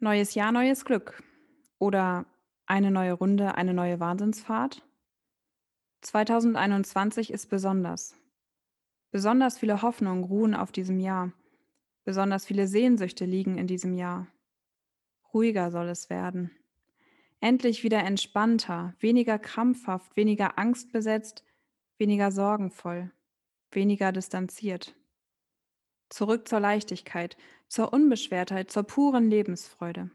Neues Jahr, neues Glück. Oder eine neue Runde, eine neue Wahnsinnsfahrt. 2021 ist besonders. Besonders viele Hoffnungen ruhen auf diesem Jahr. Besonders viele Sehnsüchte liegen in diesem Jahr. Ruhiger soll es werden. Endlich wieder entspannter, weniger krampfhaft, weniger angstbesetzt, weniger sorgenvoll, weniger distanziert. Zurück zur Leichtigkeit, zur Unbeschwertheit, zur puren Lebensfreude.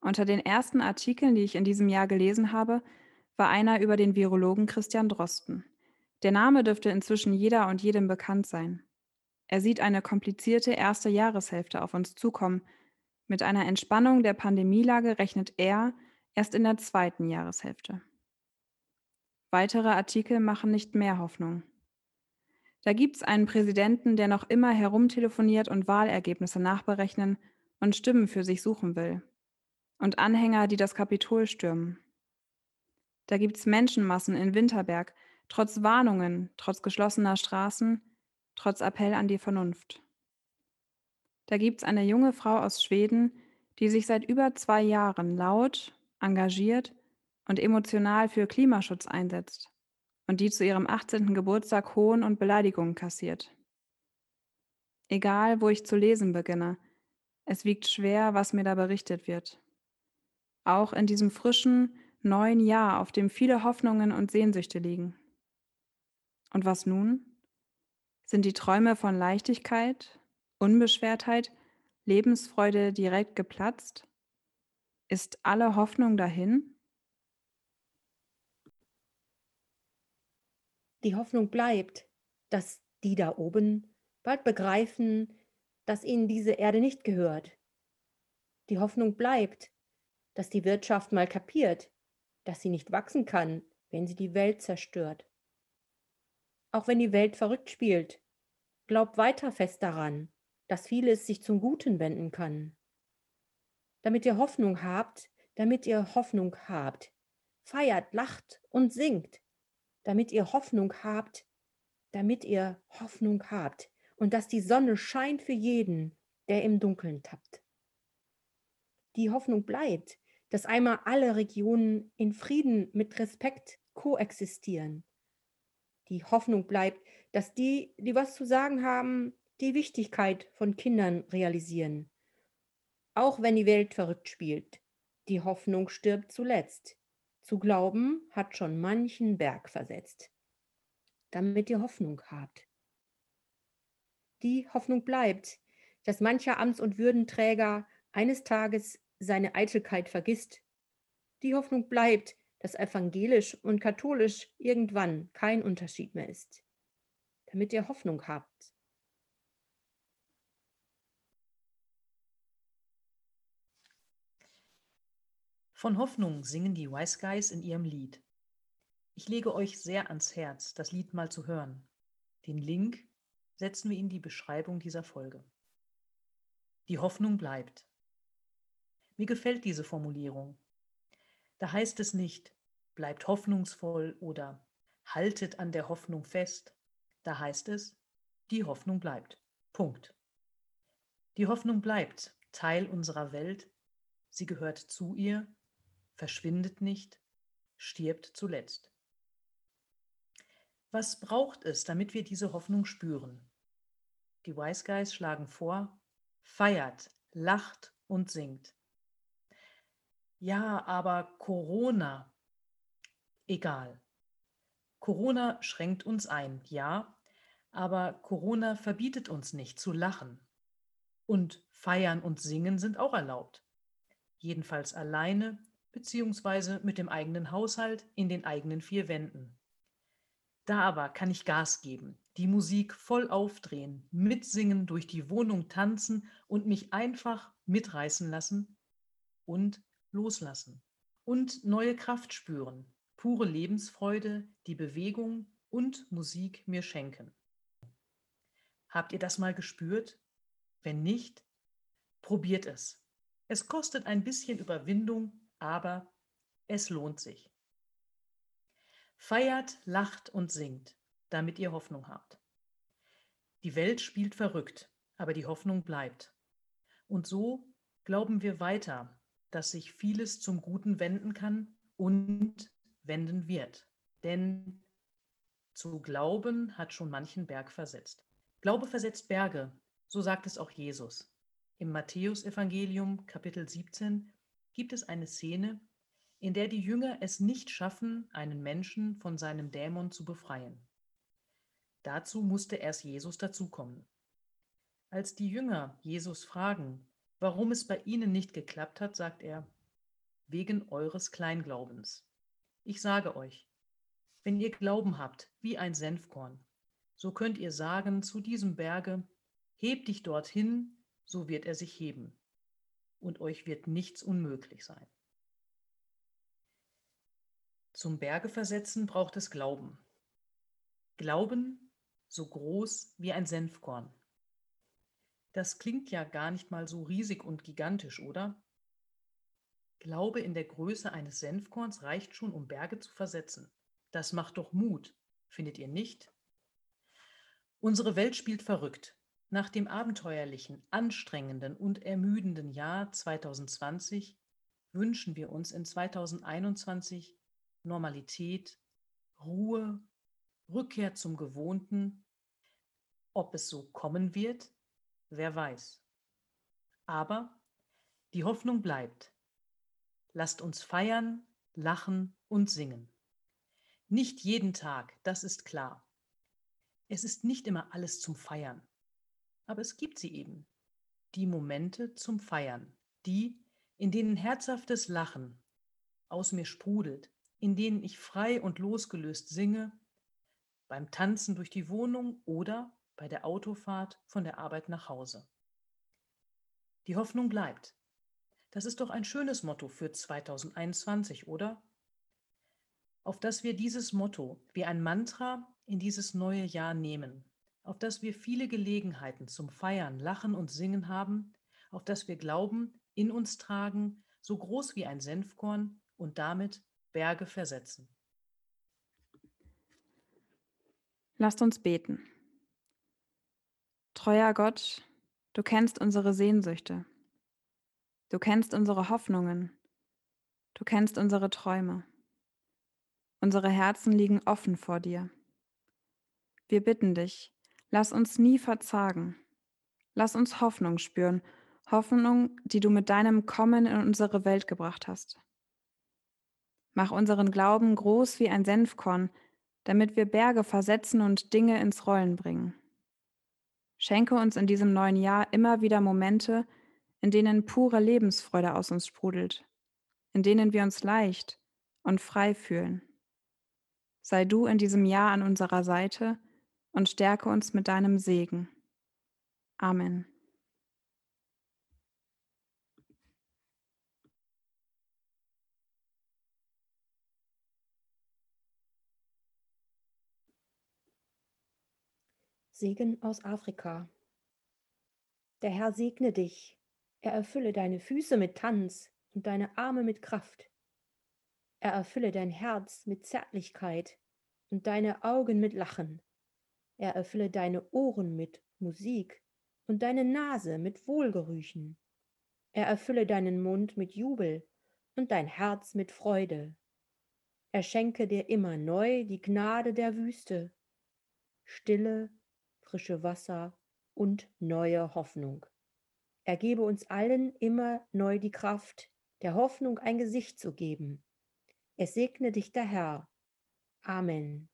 Unter den ersten Artikeln, die ich in diesem Jahr gelesen habe, war einer über den Virologen Christian Drosten. Der Name dürfte inzwischen jeder und jedem bekannt sein. Er sieht eine komplizierte erste Jahreshälfte auf uns zukommen. Mit einer Entspannung der Pandemielage rechnet er erst in der zweiten Jahreshälfte. Weitere Artikel machen nicht mehr Hoffnung. Da gibt's einen Präsidenten, der noch immer herumtelefoniert und Wahlergebnisse nachberechnen und Stimmen für sich suchen will. Und Anhänger, die das Kapitol stürmen. Da gibt's Menschenmassen in Winterberg, trotz Warnungen, trotz geschlossener Straßen, trotz Appell an die Vernunft. Da gibt's eine junge Frau aus Schweden, die sich seit über zwei Jahren laut, engagiert und emotional für Klimaschutz einsetzt und die zu ihrem 18. Geburtstag Hohn und Beleidigungen kassiert. Egal, wo ich zu lesen beginne, es wiegt schwer, was mir da berichtet wird. Auch in diesem frischen, neuen Jahr, auf dem viele Hoffnungen und Sehnsüchte liegen. Und was nun? Sind die Träume von Leichtigkeit, Unbeschwertheit, Lebensfreude direkt geplatzt? Ist alle Hoffnung dahin? Die Hoffnung bleibt, dass die da oben bald begreifen, dass ihnen diese Erde nicht gehört. Die Hoffnung bleibt, dass die Wirtschaft mal kapiert, dass sie nicht wachsen kann, wenn sie die Welt zerstört. Auch wenn die Welt verrückt spielt, glaub weiter fest daran, dass vieles sich zum Guten wenden kann. Damit ihr Hoffnung habt, damit ihr Hoffnung habt, feiert, lacht und singt, damit ihr Hoffnung habt, damit ihr Hoffnung habt und dass die Sonne scheint für jeden, der im Dunkeln tappt. Die Hoffnung bleibt, dass einmal alle Regionen in Frieden mit Respekt koexistieren. Die Hoffnung bleibt, dass die, die was zu sagen haben, die Wichtigkeit von Kindern realisieren. Auch wenn die Welt verrückt spielt, die Hoffnung stirbt zuletzt. Zu glauben hat schon manchen Berg versetzt, damit ihr Hoffnung habt. Die Hoffnung bleibt, dass mancher Amts- und Würdenträger eines Tages seine Eitelkeit vergisst. Die Hoffnung bleibt, dass evangelisch und katholisch irgendwann kein Unterschied mehr ist, damit ihr Hoffnung habt. Von Hoffnung singen die Wise Guys in ihrem Lied. Ich lege euch sehr ans Herz, das Lied mal zu hören. Den Link setzen wir in die Beschreibung dieser Folge. Die Hoffnung bleibt. Mir gefällt diese Formulierung. Da heißt es nicht, bleibt hoffnungsvoll oder haltet an der Hoffnung fest. Da heißt es, die Hoffnung bleibt. Punkt. Die Hoffnung bleibt Teil unserer Welt. Sie gehört zu ihr verschwindet nicht, stirbt zuletzt. Was braucht es, damit wir diese Hoffnung spüren? Die Wise Guys schlagen vor, feiert, lacht und singt. Ja, aber Corona. Egal. Corona schränkt uns ein, ja, aber Corona verbietet uns nicht zu lachen. Und feiern und singen sind auch erlaubt. Jedenfalls alleine beziehungsweise mit dem eigenen Haushalt in den eigenen vier Wänden. Da aber kann ich Gas geben, die Musik voll aufdrehen, mitsingen, durch die Wohnung tanzen und mich einfach mitreißen lassen und loslassen. Und neue Kraft spüren, pure Lebensfreude, die Bewegung und Musik mir schenken. Habt ihr das mal gespürt? Wenn nicht, probiert es. Es kostet ein bisschen Überwindung aber es lohnt sich. Feiert, lacht und singt, damit ihr Hoffnung habt. Die Welt spielt verrückt, aber die Hoffnung bleibt. Und so Glauben wir weiter, dass sich vieles zum Guten wenden kann und wenden wird. Denn zu glauben hat schon manchen Berg versetzt. Glaube versetzt Berge, so sagt es auch Jesus. Im Matthäusevangelium Kapitel 17 gibt es eine Szene, in der die Jünger es nicht schaffen, einen Menschen von seinem Dämon zu befreien. Dazu musste erst Jesus dazukommen. Als die Jünger Jesus fragen, warum es bei ihnen nicht geklappt hat, sagt er, wegen eures Kleinglaubens. Ich sage euch, wenn ihr Glauben habt wie ein Senfkorn, so könnt ihr sagen zu diesem Berge, heb dich dorthin, so wird er sich heben, und euch wird nichts unmöglich sein. Zum Berge versetzen braucht es Glauben. Glauben so groß wie ein Senfkorn. Das klingt ja gar nicht mal so riesig und gigantisch, oder? Glaube in der Größe eines Senfkorns reicht schon, um Berge zu versetzen. Das macht doch Mut, findet ihr nicht? Unsere Welt spielt verrückt. Nach dem abenteuerlichen, anstrengenden und ermüdenden Jahr 2020 wünschen wir uns in 2021 Normalität, Ruhe, Rückkehr zum Gewohnten. Ob es so kommen wird, wer weiß. Aber die Hoffnung bleibt. Lasst uns feiern, lachen und singen. Nicht jeden Tag, das ist klar. Es ist nicht immer alles zum Feiern, aber es gibt sie eben. Die Momente zum Feiern, die, in denen herzhaftes Lachen aus mir sprudelt, in denen ich frei und losgelöst singe, beim Tanzen durch die Wohnung oder bei der Autofahrt von der Arbeit nach Hause. Die Hoffnung bleibt. Das ist doch ein schönes Motto für 2021, oder? Auf dass wir dieses Motto wie ein Mantra in dieses neue Jahr nehmen, auf dass wir viele Gelegenheiten zum Feiern, Lachen und Singen haben, auf dass wir Glauben in uns tragen, so groß wie ein Senfkorn und damit Berge versetzen. Lasst uns beten. Treuer Gott, du kennst unsere Sehnsüchte. Du kennst unsere Hoffnungen. Du kennst unsere Träume. Unsere Herzen liegen offen vor dir. Wir bitten dich, lass uns nie verzagen. Lass uns Hoffnung spüren, Hoffnung, die du mit deinem Kommen in unsere Welt gebracht hast. Mach unseren Glauben groß wie ein Senfkorn, damit wir Berge versetzen und Dinge ins Rollen bringen. Schenke uns in diesem neuen Jahr immer wieder Momente, in denen pure Lebensfreude aus uns sprudelt, in denen wir uns leicht und frei fühlen. Sei du in diesem Jahr an unserer Seite und stärke uns mit deinem Segen. Amen. Segen aus Afrika. Der Herr segne dich, er erfülle deine Füße mit Tanz und deine Arme mit Kraft. Er erfülle dein Herz mit Zärtlichkeit und deine Augen mit Lachen. Er erfülle deine Ohren mit Musik und deine Nase mit Wohlgerüchen. Er erfülle deinen Mund mit Jubel und dein Herz mit Freude. Er schenke dir immer neu die Gnade der Wüste, Stille frische Wasser und neue Hoffnung. Er gebe uns allen immer neu die Kraft, der Hoffnung ein Gesicht zu geben. Es segne dich der Herr. Amen.